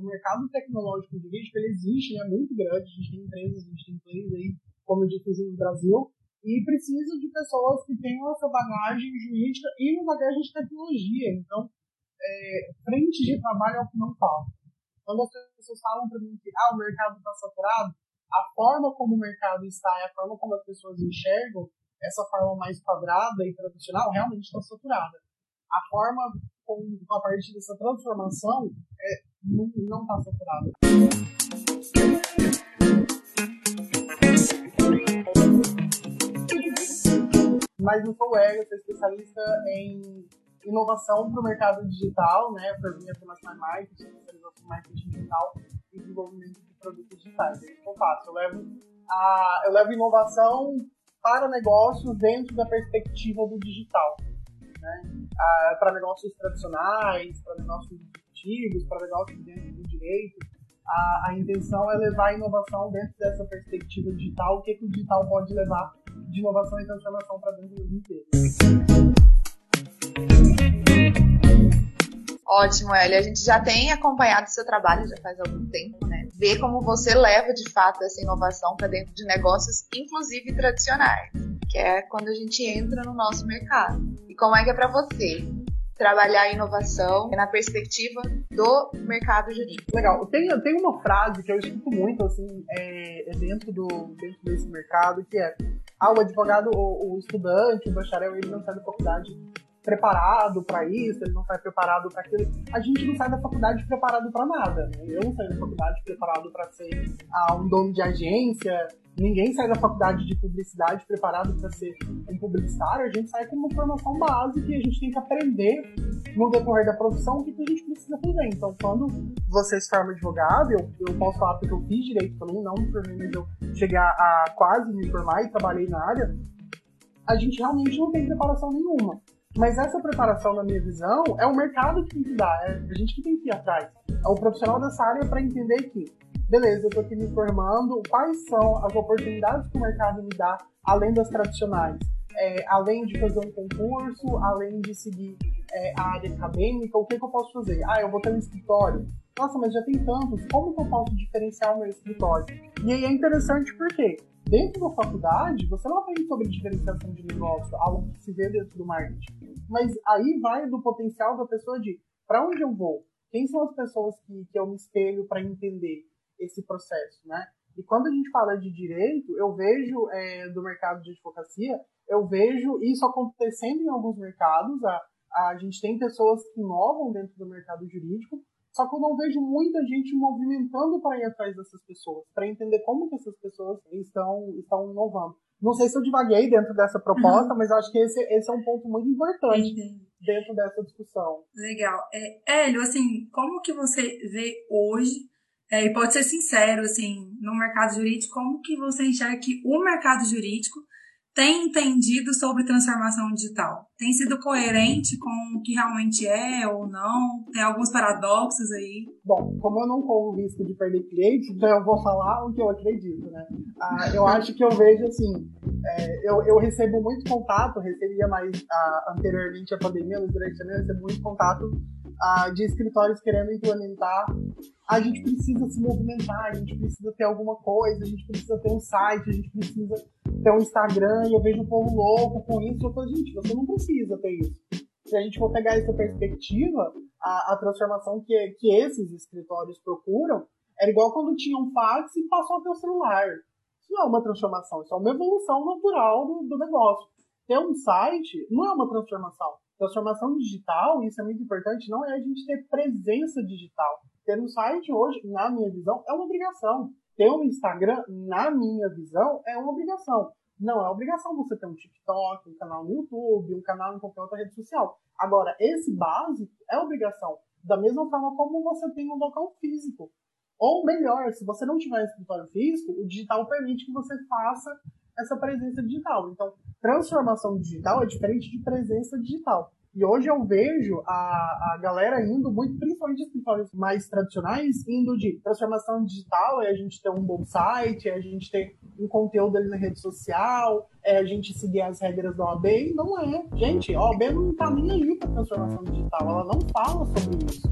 o mercado tecnológico jurídico ele existe, né, muito grande, a gente tem empresas, a gente tem players aí, como eu disse no Brasil, e precisa de pessoas que tenham essa bagagem jurídica e uma bagagem de tecnologia. Então, é, frente de trabalho é o que não falta. Quando as pessoas falam para mim que ah, o mercado está saturado, a forma como o mercado está e a forma como as pessoas enxergam essa forma mais quadrada e tradicional realmente está saturada. A forma com, a partir dessa transformação é, não está saturada. Mas não sou eu, sou especialista em inovação para o mercado digital, né? Por minha formação em marketing, especialização em marketing digital e desenvolvimento de produtos digitais. É isso que eu faço. Eu levo, a, eu levo inovação para negócios dentro da perspectiva do digital. Né? Ah, para negócios tradicionais, para negócios executivos, para negócios dentro do direito. A, a, intenção é levar a inovação dentro dessa perspectiva digital, o que, que o digital pode levar de inovação e transformação para dentro do inteiro. Ótimo, Eli. A gente já tem acompanhado seu trabalho já faz algum tempo, né? Ver como você leva de fato essa inovação para dentro de negócios, inclusive tradicionais, que é quando a gente entra no nosso mercado. E como é que é para você trabalhar a inovação na perspectiva do mercado jurídico? Legal. Tem, tem uma frase que eu escuto muito assim é, é dentro, do, dentro desse mercado, que é ah, o advogado, o, o estudante, o bacharel, ele não sai da faculdade preparado para isso, ele não sai preparado para aquilo. A gente não sai da faculdade preparado para nada. Né? Eu não saio da faculdade preparado para ser ah, um dono de agência. Ninguém sai da faculdade de publicidade preparado para ser um publicitário. A gente sai com uma formação básica e a gente tem que aprender no decorrer da profissão o que, que a gente precisa fazer. Então, quando você se forma advogado, eu, eu posso falar porque eu fiz direito também, não me formei, mas eu cheguei a quase me formar e trabalhei na área. A gente realmente não tem preparação nenhuma. Mas essa preparação, na minha visão, é o mercado que tem que dar, é a gente que tem que ir atrás. É o profissional dessa área para entender que, beleza, eu estou aqui me formando, quais são as oportunidades que o mercado me dá, além das tradicionais. É, além de fazer um concurso, além de seguir é, a área acadêmica, o que, que eu posso fazer? Ah, eu vou ter um escritório. Nossa, mas já tem tantos, como que eu posso diferenciar o meu escritório? E aí é interessante porque dentro da faculdade, você não aprende sobre diferenciação de negócio, algo que se vê dentro do marketing. Mas aí vai do potencial da pessoa de para onde eu vou? Quem são as pessoas que, que eu me espelho para entender esse processo, né? E quando a gente fala de direito, eu vejo é, do mercado de advocacia, eu vejo isso acontecendo em alguns mercados. A, a gente tem pessoas que inovam dentro do mercado jurídico, só que eu não vejo muita gente movimentando para ir atrás dessas pessoas, para entender como que essas pessoas estão, estão inovando. Não sei se eu divaguei dentro dessa proposta, uhum. mas acho que esse, esse é um ponto muito importante Entendi. dentro dessa discussão. Legal. É, Hélio, assim, como que você vê hoje, é, e pode ser sincero, assim, no mercado jurídico, como que você enxerga que o mercado jurídico tem entendido sobre transformação digital? Tem sido coerente com o que realmente é ou não? Tem alguns paradoxos aí? Bom, como eu não corro o risco de perder cliente, então eu vou falar o que eu acredito, né? Ah, eu acho que eu vejo assim, é, eu, eu recebo muito contato, recebia mais ah, anteriormente à pandemia, durante a pandemia, eu recebo muito contato de escritórios querendo implementar. A gente precisa se movimentar, a gente precisa ter alguma coisa, a gente precisa ter um site, a gente precisa ter um Instagram, e eu vejo um povo louco com isso. Eu falo, gente, você não precisa ter isso. Se a gente for pegar essa perspectiva, a, a transformação que, que esses escritórios procuram era igual quando tinha um fax e passou até o celular. Isso não é uma transformação, isso é uma evolução natural do, do negócio. Ter um site não é uma transformação Transformação digital, isso é muito importante, não é a gente ter presença digital. Ter um site hoje, na minha visão, é uma obrigação. Ter um Instagram, na minha visão, é uma obrigação. Não é obrigação você ter um TikTok, um canal no YouTube, um canal em qualquer outra rede social. Agora, esse básico é obrigação. Da mesma forma como você tem um local físico. Ou melhor, se você não tiver escritório físico, o digital permite que você faça essa presença digital. Então, transformação digital é diferente de presença digital. E hoje eu vejo a, a galera indo muito, principalmente escritórios mais tradicionais, indo de transformação digital, é a gente ter um bom site, é a gente ter um conteúdo ali na rede social, é a gente seguir as regras da OAB, e não é. Gente, a OAB não tá nem aí pra transformação digital, ela não fala sobre isso.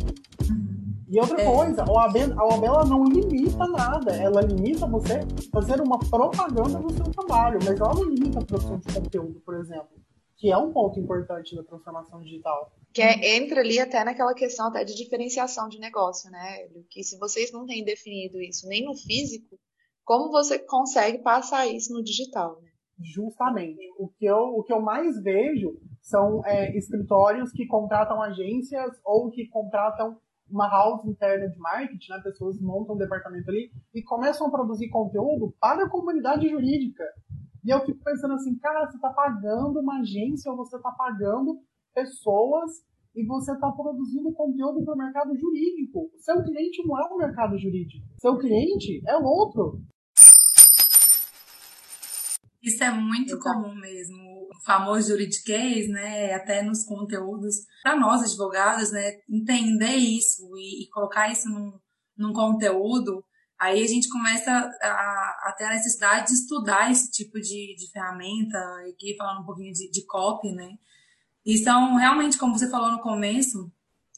E outra é. coisa, a OAB, a OAB ela não limita nada, ela limita você fazer uma propaganda do seu trabalho, mas ela não limita a produção de conteúdo, por exemplo, que é um ponto importante da transformação digital. Que é, entra ali até naquela questão até de diferenciação de negócio, né? Que se vocês não têm definido isso nem no físico, como você consegue passar isso no digital, né? Justamente. O que eu, o que eu mais vejo são é, escritórios que contratam agências ou que contratam uma house interna de marketing, né? Pessoas montam um departamento ali e começam a produzir conteúdo para a comunidade jurídica. E eu fico pensando assim, cara, você está pagando uma agência ou você está pagando pessoas e você está produzindo conteúdo para o mercado jurídico. Seu cliente não é o mercado jurídico. Seu cliente é outro. Isso é muito Exato. comum mesmo. O famoso juridiquês, né? Até nos conteúdos, para nós advogados, né? Entender isso e, e, colocar isso num, num conteúdo, aí a gente começa a, a, ter a necessidade de estudar esse tipo de, de ferramenta, aqui falando um pouquinho de, de copy, né? E são realmente, como você falou no começo,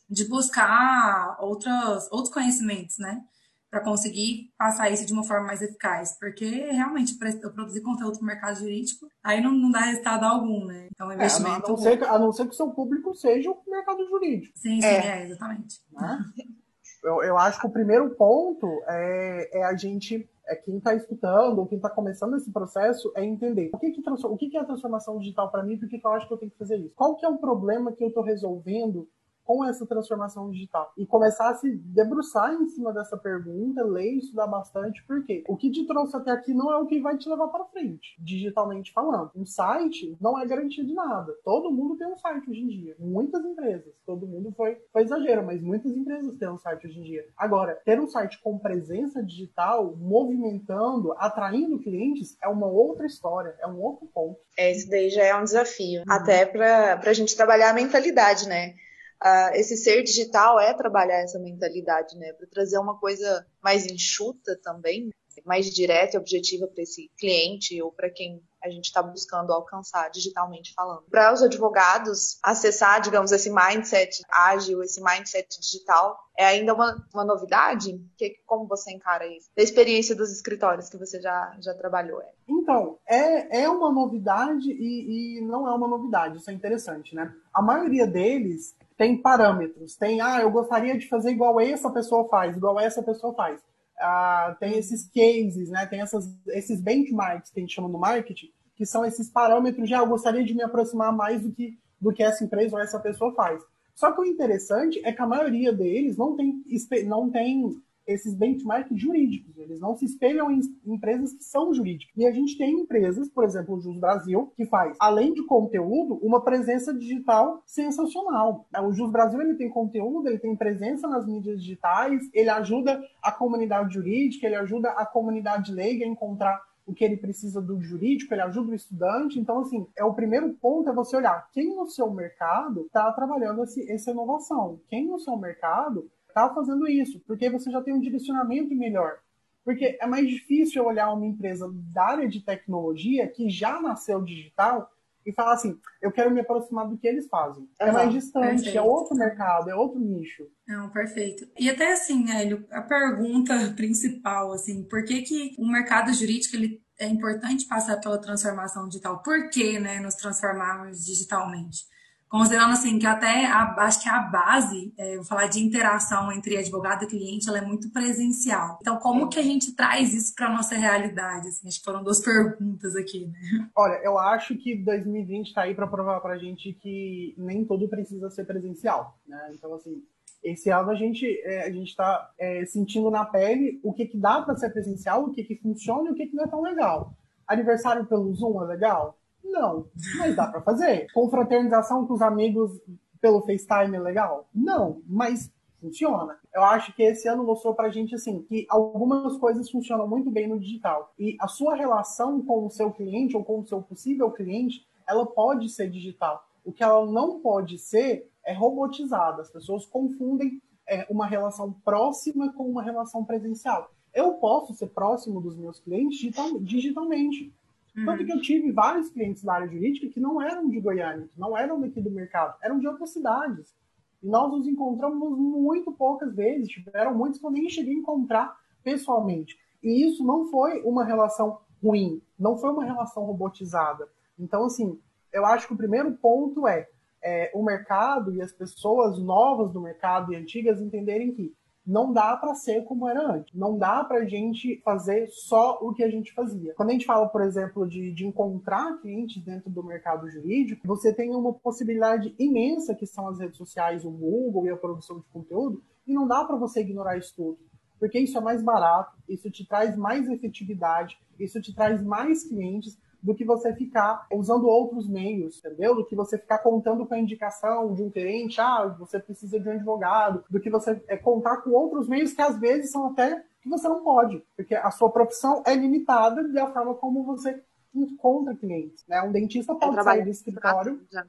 de buscar outras, outros conhecimentos, né? para conseguir passar isso de uma forma mais eficaz. Porque realmente, eu produzir conteúdo para o mercado jurídico, aí não, não dá resultado algum, né? Então, o investimento. É, a, não ser, a não ser que o seu público seja o mercado jurídico. Sim, sim, é, é exatamente. Né? Eu, eu acho que o primeiro ponto é, é a gente é quem está escutando ou quem está começando esse processo é entender o que, que, o que, que é a transformação digital para mim, por que, que eu acho que eu tenho que fazer isso. Qual que é o problema que eu estou resolvendo com essa transformação digital e começar a se debruçar em cima dessa pergunta, ler, estudar bastante, porque o que te trouxe até aqui não é o que vai te levar para frente, digitalmente falando. Um site não é garantia de nada. Todo mundo tem um site hoje em dia, muitas empresas. Todo mundo foi, foi exagero, mas muitas empresas têm um site hoje em dia. Agora, ter um site com presença digital, movimentando, atraindo clientes, é uma outra história, é um outro ponto. É, isso daí já é um desafio. Uhum. Até para a gente trabalhar a mentalidade, né? Uh, esse ser digital é trabalhar essa mentalidade, né? Para trazer uma coisa mais enxuta também, mais direta e objetiva para esse cliente ou para quem a gente está buscando alcançar digitalmente falando. Para os advogados acessar, digamos, esse mindset ágil, esse mindset digital, é ainda uma, uma novidade? Que, como você encara isso? Da experiência dos escritórios que você já, já trabalhou? É. Então, é, é uma novidade e, e não é uma novidade, isso é interessante, né? A maioria deles tem parâmetros. Tem, ah, eu gostaria de fazer igual essa pessoa faz, igual essa pessoa faz. Ah, tem esses cases, né? Tem essas, esses benchmarks que a gente chama no marketing, que são esses parâmetros de, ah, eu gostaria de me aproximar mais do que, do que essa empresa ou essa pessoa faz. Só que o interessante é que a maioria deles não tem, não tem esses benchmarks jurídicos. Eles não se espelham em empresas que são jurídicas. E a gente tem empresas, por exemplo, o Jus Brasil, que faz, além de conteúdo, uma presença digital sensacional. O Jus Brasil ele tem conteúdo, ele tem presença nas mídias digitais, ele ajuda a comunidade jurídica, ele ajuda a comunidade leiga a encontrar o que ele precisa do jurídico, ele ajuda o estudante. Então, assim, é o primeiro ponto é você olhar quem no seu mercado está trabalhando esse, essa inovação. Quem no seu mercado está fazendo isso, porque você já tem um direcionamento melhor. Porque é mais difícil olhar uma empresa da área de tecnologia que já nasceu digital e falar assim, eu quero me aproximar do que eles fazem. É mais distante, perfeito. é outro mercado, é outro nicho. Não, perfeito. E até assim, Hélio, a pergunta principal, assim, por que, que o mercado jurídico ele é importante passar pela transformação digital? Por que, né, nos transformarmos digitalmente? Considerando assim que até a, acho que a base, é, vou falar de interação entre advogado e cliente, ela é muito presencial. Então, como que a gente traz isso para nossa realidade? Assim, acho que foram duas perguntas aqui, né? Olha, eu acho que 2020 está aí para provar para a gente que nem tudo precisa ser presencial, né? Então, assim, esse ano a gente é, a gente está é, sentindo na pele o que, que dá para ser presencial, o que, que funciona e o que, que não é tão legal. Aniversário pelo Zoom é legal? Não, mas dá para fazer. Confraternização com os amigos pelo FaceTime é legal? Não, mas funciona. Eu acho que esse ano mostrou pra gente assim que algumas coisas funcionam muito bem no digital e a sua relação com o seu cliente ou com o seu possível cliente, ela pode ser digital. O que ela não pode ser é robotizada. As pessoas confundem é, uma relação próxima com uma relação presencial. Eu posso ser próximo dos meus clientes digital, digitalmente. Uhum. Tanto que eu tive vários clientes da área jurídica que não eram de Goiânia, que não eram daqui do mercado, eram de outras cidades. E nós nos encontramos muito poucas vezes, tiveram muitos que eu nem cheguei a encontrar pessoalmente. E isso não foi uma relação ruim, não foi uma relação robotizada. Então, assim, eu acho que o primeiro ponto é, é o mercado e as pessoas novas do mercado e antigas entenderem que não dá para ser como era antes. Não dá para a gente fazer só o que a gente fazia. Quando a gente fala, por exemplo, de, de encontrar clientes dentro do mercado jurídico, você tem uma possibilidade imensa que são as redes sociais, o Google e a produção de conteúdo, e não dá para você ignorar isso tudo. Porque isso é mais barato, isso te traz mais efetividade, isso te traz mais clientes, do que você ficar usando outros meios, entendeu? Do que você ficar contando com a indicação de um cliente, ah, você precisa de um advogado, do que você é, contar com outros meios que às vezes são até que você não pode, porque a sua profissão é limitada da forma como você encontra clientes. Né? Um dentista pode é sair do escritório. Né?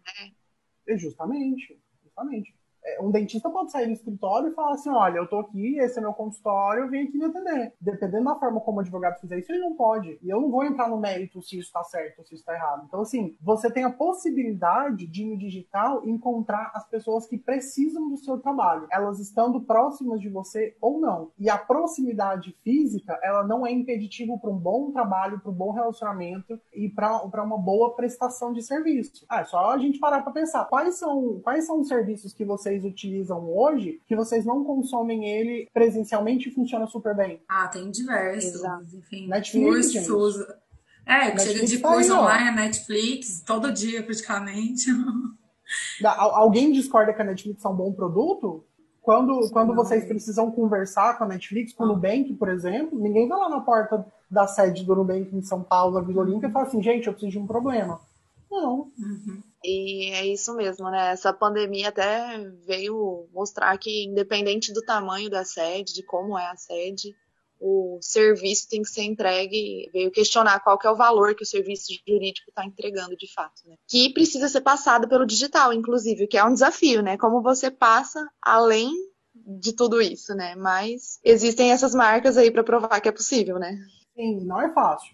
Justamente, justamente. É, um dentista pode sair do escritório e falar assim: olha, eu tô aqui, esse é meu consultório, eu vim aqui me atender. Dependendo da forma como o advogado fizer isso, ele não pode. E eu não vou entrar no mérito se isso está certo ou se isso está errado. Então, assim, você tem a possibilidade de, no digital, encontrar as pessoas que precisam do seu trabalho, elas estando próximas de você ou não. E a proximidade física, ela não é impeditivo para um bom trabalho, para um bom relacionamento e para uma boa prestação de serviço. Ah, é só a gente parar para pensar quais são, quais são os serviços que você vocês utilizam hoje que vocês não consomem ele presencialmente e funciona super bem? Ah, tem diversos. Exato. Enfim, Netflix, cursos. É, chega de tá curso online, Netflix, todo dia praticamente. Alguém discorda que a Netflix é um bom produto? Quando, quando vocês precisam conversar com a Netflix, com o ah. Nubank, por exemplo, ninguém vai lá na porta da sede do Nubank em São Paulo, na Vila Olímpia, e fala assim, gente, eu preciso de um problema. Não. Uhum. E é isso mesmo, né? Essa pandemia até veio mostrar que, independente do tamanho da sede, de como é a sede, o serviço tem que ser entregue, veio questionar qual que é o valor que o serviço jurídico está entregando de fato, né? Que precisa ser passado pelo digital, inclusive, que é um desafio, né? Como você passa além de tudo isso, né? Mas existem essas marcas aí para provar que é possível, né? Sim, não é fácil,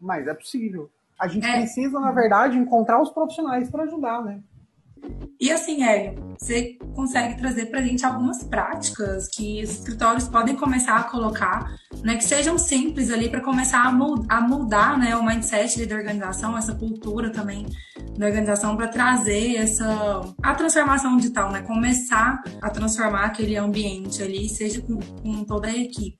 mas é possível. A gente é. precisa, na verdade, encontrar os profissionais para ajudar, né? E assim, Hélio, você consegue trazer para a gente algumas práticas que os escritórios podem começar a colocar, né, que sejam simples ali para começar a moldar né, o mindset da organização, essa cultura também da organização para trazer essa a transformação digital, né, começar a transformar aquele ambiente ali, seja com, com toda a equipe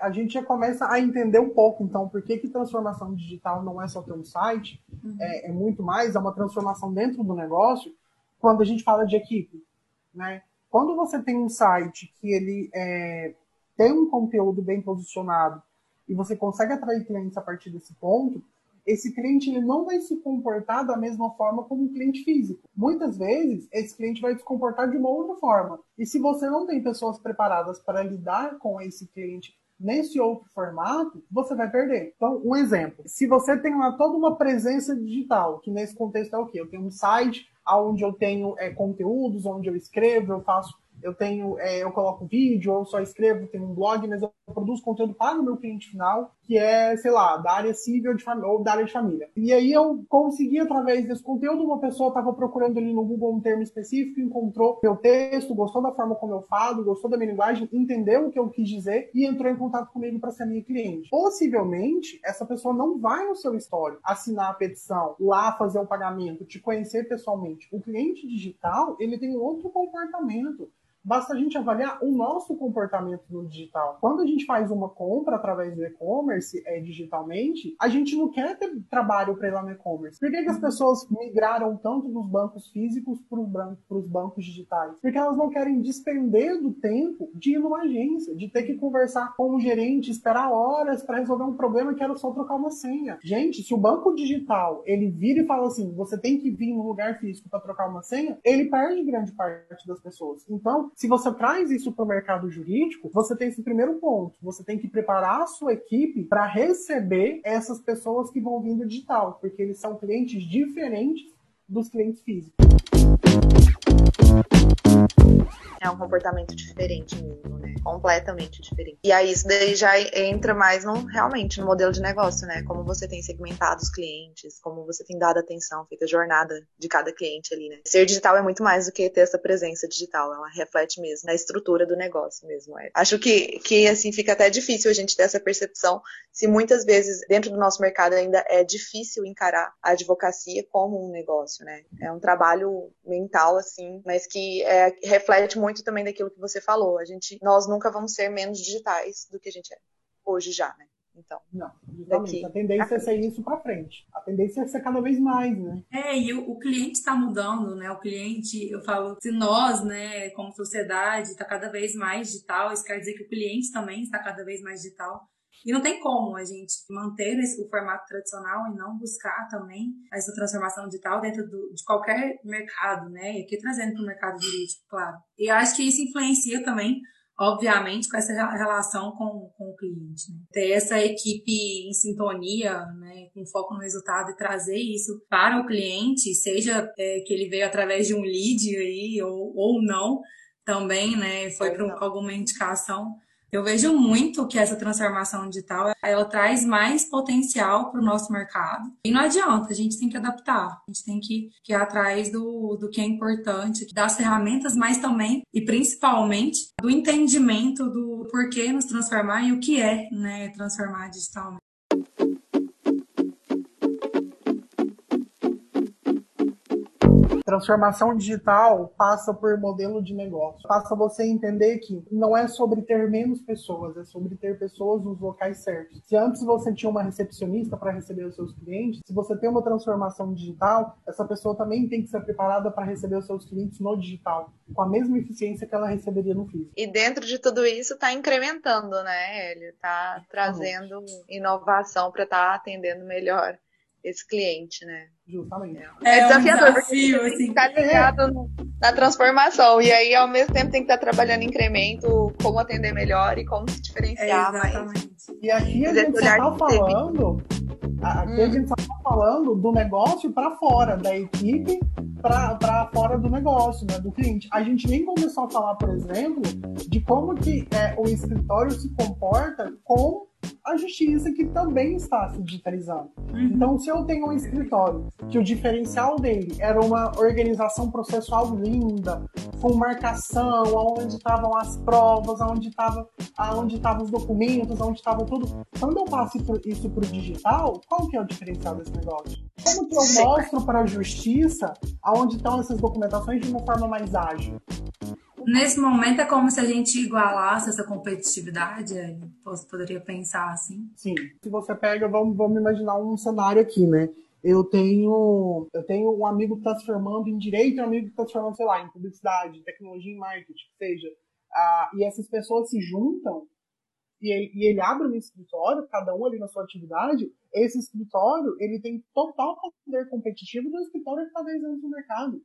a gente já começa a entender um pouco, então, por que, que transformação digital não é só ter um site, uhum. é, é, muito mais, é uma transformação dentro do negócio, quando a gente fala de equipe, né? Quando você tem um site que ele é, tem um conteúdo bem posicionado e você consegue atrair clientes a partir desse ponto, esse cliente ele não vai se comportar da mesma forma como um cliente físico. Muitas vezes, esse cliente vai se comportar de uma outra forma. E se você não tem pessoas preparadas para lidar com esse cliente nesse outro formato, você vai perder. Então, um exemplo. Se você tem lá toda uma presença digital, que nesse contexto é o quê? Eu tenho um site onde eu tenho é, conteúdos, onde eu escrevo, eu faço eu tenho, é, eu coloco vídeo, ou só escrevo, tenho um blog, mas eu produzo conteúdo para o meu cliente final, que é, sei lá, da área civil de ou da área de família. E aí eu consegui, através desse conteúdo, uma pessoa estava procurando ali no Google um termo específico, encontrou meu texto, gostou da forma como eu falo, gostou da minha linguagem, entendeu o que eu quis dizer e entrou em contato comigo para ser minha cliente. Possivelmente, essa pessoa não vai no seu histórico assinar a petição, lá fazer o pagamento, te conhecer pessoalmente. O cliente digital, ele tem outro comportamento. Basta a gente avaliar o nosso comportamento no digital. Quando a gente faz uma compra através do e-commerce é, digitalmente, a gente não quer ter trabalho para ir lá no e-commerce. Por que, que as pessoas migraram tanto dos bancos físicos para os bancos digitais? Porque elas não querem despender do tempo de ir numa agência, de ter que conversar com um gerente, esperar horas para resolver um problema que era só trocar uma senha. Gente, se o banco digital ele vira e fala assim, você tem que vir no lugar físico para trocar uma senha, ele perde grande parte das pessoas. Então, se você traz isso para o mercado jurídico, você tem esse primeiro ponto. Você tem que preparar a sua equipe para receber essas pessoas que vão vir do digital, porque eles são clientes diferentes dos clientes físicos. É um comportamento diferente mesmo, né? Completamente diferente. E aí isso daí já entra mais no, realmente no modelo de negócio, né? Como você tem segmentado os clientes, como você tem dado atenção, feita a jornada de cada cliente ali, né? Ser digital é muito mais do que ter essa presença digital, ela reflete mesmo na estrutura do negócio mesmo. É. Acho que, que assim fica até difícil a gente ter essa percepção se muitas vezes dentro do nosso mercado ainda é difícil encarar a advocacia como um negócio, né? É um trabalho mental assim, mas que é, reflete muito também daquilo que você falou. A gente, nós nunca vamos ser menos digitais do que a gente é hoje já, né? Então, não, justamente. A tendência é ser isso para frente. A tendência é ser cada vez mais, né? É, e o, o cliente está mudando, né? O cliente, eu falo, se nós, né, como sociedade, está cada vez mais digital, isso quer dizer que o cliente também está cada vez mais digital. E não tem como a gente manter o formato tradicional e não buscar também essa transformação digital dentro do, de qualquer mercado, né? E aqui trazendo para o mercado jurídico, claro. E acho que isso influencia também obviamente, com essa relação com, com o cliente. Né? Ter essa equipe em sintonia, né, com foco no resultado e trazer isso para o cliente, seja é, que ele veio através de um lead aí ou, ou não, também, né, foi para alguma indicação eu vejo muito que essa transformação digital ela traz mais potencial para o nosso mercado. E não adianta, a gente tem que adaptar, a gente tem que, que ir atrás do, do que é importante, das ferramentas, mas também e principalmente do entendimento do porquê nos transformar e o que é né, transformar digitalmente. Transformação digital passa por modelo de negócio. Passa você entender que não é sobre ter menos pessoas, é sobre ter pessoas nos locais certos. Se antes você tinha uma recepcionista para receber os seus clientes, se você tem uma transformação digital, essa pessoa também tem que ser preparada para receber os seus clientes no digital, com a mesma eficiência que ela receberia no físico. E dentro de tudo isso está incrementando, né, Ele Está trazendo inovação para estar tá atendendo melhor esse cliente, né? Justamente. É, é desafiador, um desafio, porque assim. tá ligado é. na transformação. E aí, ao mesmo tempo, tem que estar trabalhando incremento, como atender melhor e como se diferenciar. É, exatamente. Mas... E aqui a gente só tá falando. Aqui hum. a gente só tá falando do negócio para fora, da equipe para fora do negócio, né, do cliente. A gente nem começou a falar, por exemplo, de como que é, o escritório se comporta com a justiça que também está se digitalizando. Uhum. Então, se eu tenho um escritório que o diferencial dele era uma organização processual linda, com marcação, onde estavam as provas, onde estavam onde estavam os documentos, onde estava tudo. Quando eu passo isso para o digital, qual que é o diferencial desse negócio? Como que eu mostro para a justiça aonde estão essas documentações de uma forma mais ágil? Nesse momento é como se a gente igualasse essa competitividade, poderia pensar assim. Sim. Se você pega, vamos, vamos imaginar um cenário aqui, né? Eu tenho, eu tenho um amigo que está se formando em direito e um amigo que está se formando, sei lá, em publicidade, tecnologia e marketing, seja. Ah, e essas pessoas se juntam e ele, e ele abre um escritório, cada um ali na sua atividade, esse escritório ele tem total poder competitivo do escritório que está 10 anos no mercado.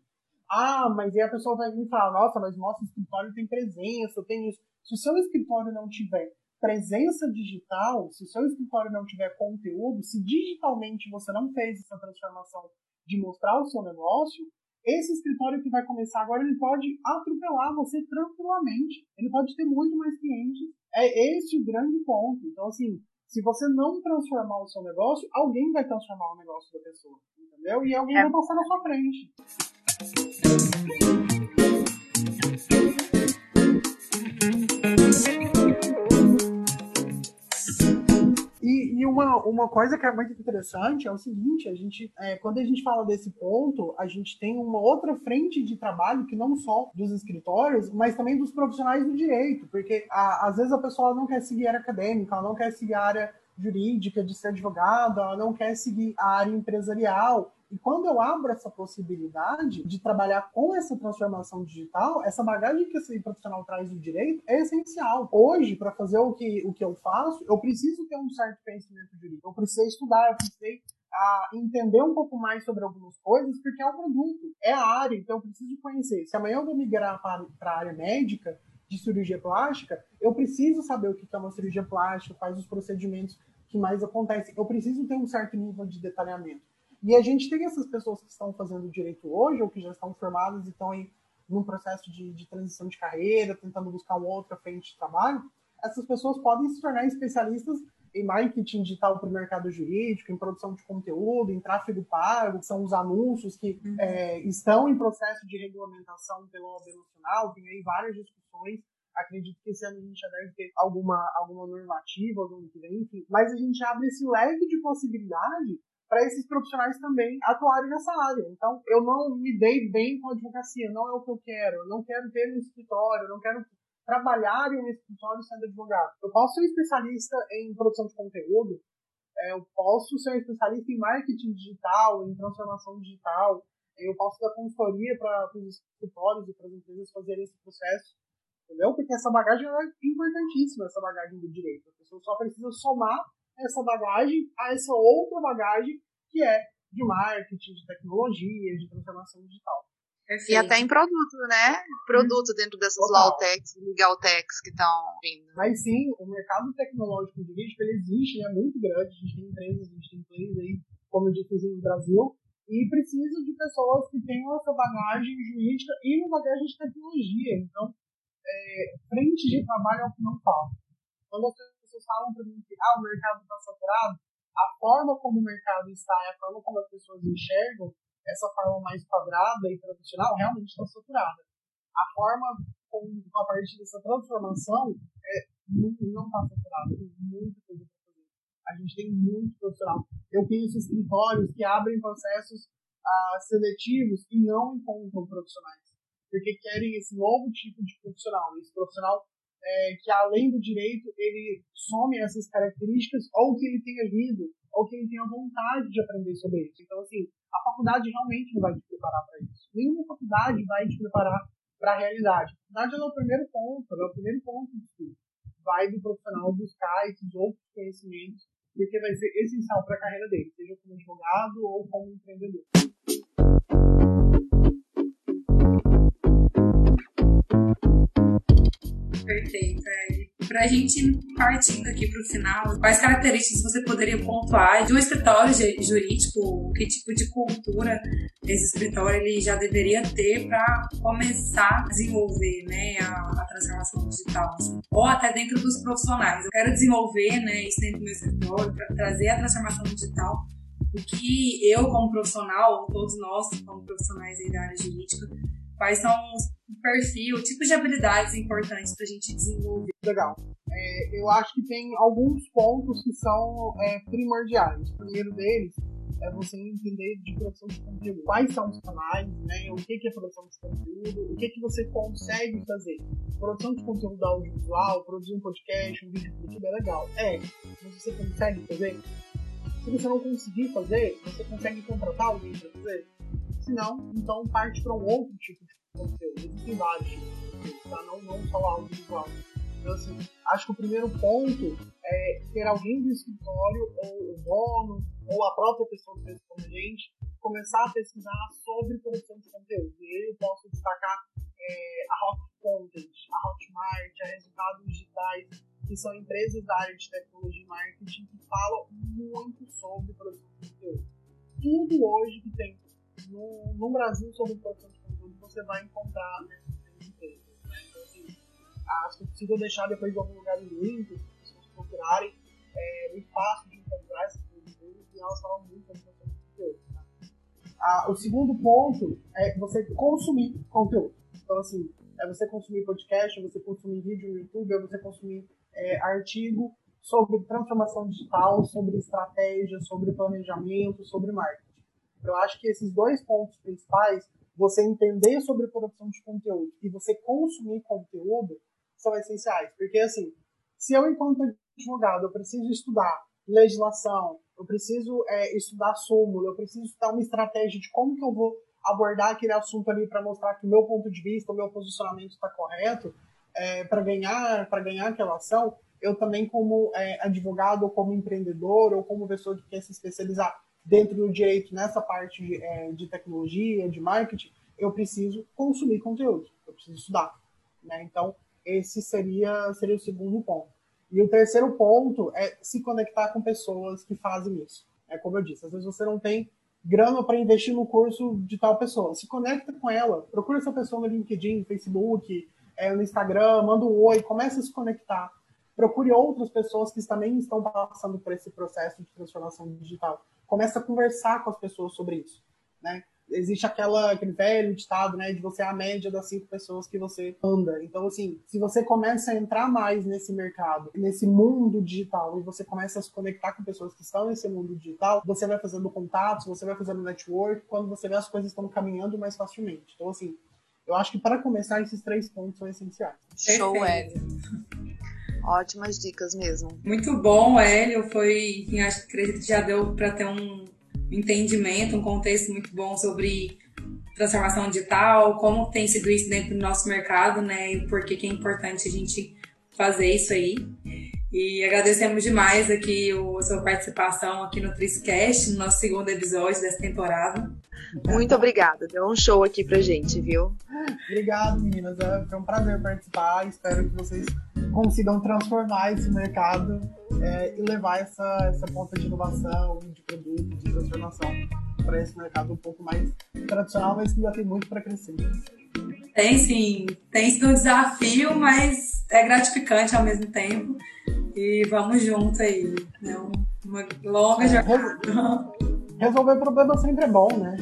Ah, mas aí a pessoa vai vir falar, nossa, mas nosso escritório tem presença, tem isso. Se o seu escritório não tiver presença digital, se o seu escritório não tiver conteúdo, se digitalmente você não fez essa transformação de mostrar o seu negócio, esse escritório que vai começar agora, ele pode atropelar você tranquilamente. Ele pode ter muito mais clientes. É esse o grande ponto. Então, assim, se você não transformar o seu negócio, alguém vai transformar o negócio da pessoa, entendeu? E alguém é. vai passar na sua frente. E, uma, uma coisa que é muito interessante é o seguinte, a gente, é, quando a gente fala desse ponto, a gente tem uma outra frente de trabalho que não só dos escritórios, mas também dos profissionais do direito, porque a, às vezes a pessoa não quer seguir a área acadêmica, ela não quer seguir a área jurídica de ser advogada, ela não quer seguir a área empresarial, e quando eu abro essa possibilidade de trabalhar com essa transformação digital, essa bagagem que esse profissional traz do direito é essencial. Hoje, para fazer o que, o que eu faço, eu preciso ter um certo conhecimento jurídico. Eu preciso estudar, eu preciso a entender um pouco mais sobre algumas coisas, porque é o produto, é a área, então eu preciso conhecer. Se amanhã eu vou migrar para, para a área médica, de cirurgia plástica, eu preciso saber o que é uma cirurgia plástica, quais os procedimentos que mais acontecem. Eu preciso ter um certo nível de detalhamento. E a gente tem essas pessoas que estão fazendo direito hoje, ou que já estão formadas e estão aí num processo de, de transição de carreira, tentando buscar uma outra frente de trabalho, essas pessoas podem se tornar especialistas em marketing digital para o mercado jurídico, em produção de conteúdo, em tráfego pago, que são os anúncios que uhum. é, estão em processo de regulamentação pela OAB Nacional, tem aí várias discussões. Acredito que esse ano a gente já deve ter alguma, alguma normativa, algum que vem, enfim. Mas a gente abre esse leque de possibilidade para esses profissionais também atuarem nessa área. Então, eu não me dei bem com a advocacia, não é o que eu quero, não quero ter um escritório, não quero trabalhar em um escritório sendo advogado. Eu posso ser um especialista em produção de conteúdo, é, eu posso ser um especialista em marketing digital, em transformação digital, eu posso dar consultoria para os escritórios e para as empresas fazerem esse processo, entendeu? Porque essa bagagem é importantíssima, essa bagagem do direito. A pessoa só precisa somar essa bagagem a essa outra bagagem que é de marketing, de tecnologia, de transformação digital. Perfeito. E até em produto, né? Produto dentro dessas Lawtechs, Legaltechs que estão vindo. Mas sim, o mercado tecnológico jurídico ele existe, ele é muito grande. A gente tem empresas, a gente tem players aí, como eu disse, no Brasil, e precisa de pessoas que tenham essa bagagem jurídica e uma bagagem de tecnologia. Então, é, frente de trabalho é o que não falta. Quando as pessoas falam para mim que ah, o mercado está saturado, a forma como o mercado está e a forma como as pessoas enxergam essa forma mais quadrada e tradicional realmente está saturada. A forma com, a partir dessa transformação é, não está saturada, tem muita coisa para fazer. A gente tem muito profissional. Eu conheço escritórios que abrem processos ah, seletivos e não encontram profissionais, porque querem esse novo tipo de profissional. Esse profissional é, que, além do direito, ele some essas características ou que ele tenha lido ou que ele tenha vontade de aprender sobre isso. Então, assim, a faculdade realmente não vai te preparar para isso. Nenhuma faculdade vai te preparar para a realidade. A faculdade é o primeiro ponto, é o primeiro ponto de. Vai do profissional buscar esses outros conhecimentos, porque vai ser essencial para a carreira dele, seja como advogado ou como empreendedor. Perfeito, é para a gente partindo aqui para o final, quais características você poderia pontuar de um escritório jurídico? Que tipo de cultura esse escritório ele já deveria ter para começar a desenvolver né, a, a transformação digital? Assim. Ou até dentro dos profissionais. Eu quero desenvolver né, isso dentro do meu escritório para trazer a transformação digital o que eu, como profissional, todos nós, como profissionais da área jurídica, quais são os perfil, tipos de habilidades importantes para a gente desenvolver. Legal. É, eu acho que tem alguns pontos que são é, primordiais. O primeiro deles é você entender de produção de conteúdo. Quais são os canais, né? O que, é produção de conteúdo, o que, que você consegue fazer. Produção de conteúdo audiovisual, produzir um podcast, um vídeo no YouTube é legal. É, mas você consegue fazer? Se você não conseguir fazer, você consegue contratar alguém para fazer? Se não, então parte para um outro tipo de conteúdo. Conteúdo, tá? Não, não só audiovisual. Então, assim, acho que o primeiro ponto é ter alguém do escritório, ou o dono, ou a própria pessoa que a gente, começar a pesquisar sobre produção de conteúdo. E eu posso destacar é, a Hot Content, a Hotmart, a Resultados Digitais, que são empresas da área de tecnologia e marketing que falam muito sobre produção de conteúdo. Tudo hoje que tem no, no Brasil sobre produção de conteúdo você vai encontrar nessas empresas. Né? Então, assim, acho que possível deixar depois de algum lugar o link, para as pessoas procurarem. É muito fácil de encontrar essas empresas e elas falam muito sobre conteúdo. Tá? Ah, o segundo ponto é você consumir conteúdo. Então, assim, é você consumir podcast, é você consumir vídeo no YouTube, é você consumir é, artigo sobre transformação digital, sobre estratégia, sobre planejamento, sobre marketing. Eu acho que esses dois pontos principais, você entender sobre produção de conteúdo e você consumir conteúdo, são essenciais. Porque, assim, se eu, enquanto advogado, eu preciso estudar legislação, eu preciso é, estudar súmula, eu preciso estudar uma estratégia de como que eu vou abordar aquele assunto ali para mostrar que o meu ponto de vista, o meu posicionamento está correto, é, para ganhar para ganhar aquela ação, eu também como é, advogado ou como empreendedor ou como pessoa que quer se especializar dentro do direito nessa parte de, é, de tecnologia, de marketing, eu preciso consumir conteúdo, eu preciso estudar. Né? Então, esse seria, seria o segundo ponto. E o terceiro ponto é se conectar com pessoas que fazem isso. É como eu disse, às vezes você não tem grana para investir no curso de tal pessoa. Se conecta com ela, procura essa pessoa no LinkedIn, no Facebook, é, no Instagram, manda um oi, começa a se conectar. Procure outras pessoas que também estão passando por esse processo de transformação digital. Começa a conversar com as pessoas sobre isso, né? existe aquela, aquele velho ditado, né, de você é a média das cinco pessoas que você anda. Então, assim, se você começa a entrar mais nesse mercado, nesse mundo digital, e você começa a se conectar com pessoas que estão nesse mundo digital, você vai fazendo contatos, você vai fazendo network, quando você vê as coisas estão caminhando mais facilmente. Então, assim, eu acho que para começar, esses três pontos são essenciais. Show, Hélio. Ótimas dicas mesmo. Muito bom, Hélio. Foi, enfim, acho que acredito que já deu para ter um entendimento, um contexto muito bom sobre transformação digital, como tem sido isso dentro do nosso mercado, né? E por que é importante a gente fazer isso aí. E agradecemos demais aqui a sua participação aqui no Triscast, no nosso segundo episódio dessa temporada. Muito obrigada, deu um show aqui pra gente, viu? Obrigado, meninas. É, foi um prazer participar. Espero que vocês consigam transformar esse mercado é, e levar essa, essa ponta de inovação, de produto, de transformação para esse mercado um pouco mais tradicional, mas que ainda tem muito para crescer. Tem sim, tem sido um desafio, mas é gratificante ao mesmo tempo. E vamos junto aí, né? Uma longa é, jornada. Resolver problema sempre é bom, né?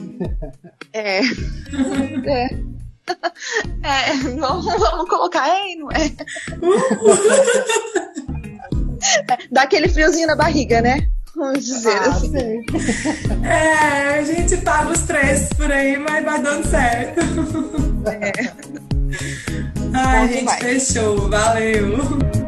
É. é. É, vamos, vamos colocar aí, não é? Dá aquele friozinho na barriga, né? Vamos dizer ah, assim. Sim. É, a gente paga os três por aí, mas vai dando certo. É. Ai, Bom gente, demais. fechou. Valeu.